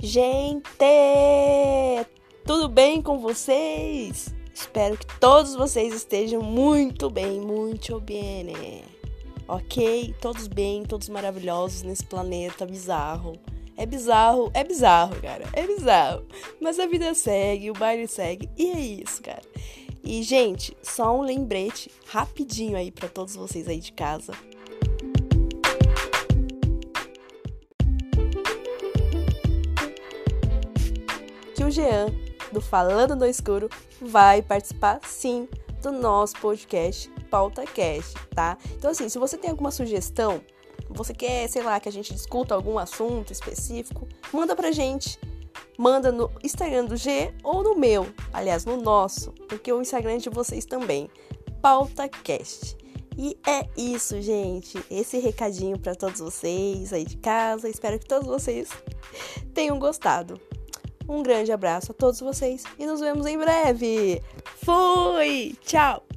Gente, tudo bem com vocês? Espero que todos vocês estejam muito bem, muito bem, ok? Todos bem, todos maravilhosos nesse planeta bizarro. É bizarro, é bizarro, cara, é bizarro. Mas a vida segue, o baile segue, e é isso, cara. E, gente, só um lembrete rapidinho aí para todos vocês aí de casa. O Jean, do Falando no Escuro, vai participar sim do nosso podcast PautaCast, tá? Então, assim, se você tem alguma sugestão, você quer, sei lá, que a gente discuta algum assunto específico, manda pra gente. Manda no Instagram do G ou no meu, aliás, no nosso, porque o Instagram é de vocês também, PautaCast. E é isso, gente. Esse recadinho para todos vocês aí de casa. Espero que todos vocês tenham gostado. Um grande abraço a todos vocês e nos vemos em breve. Fui! Tchau!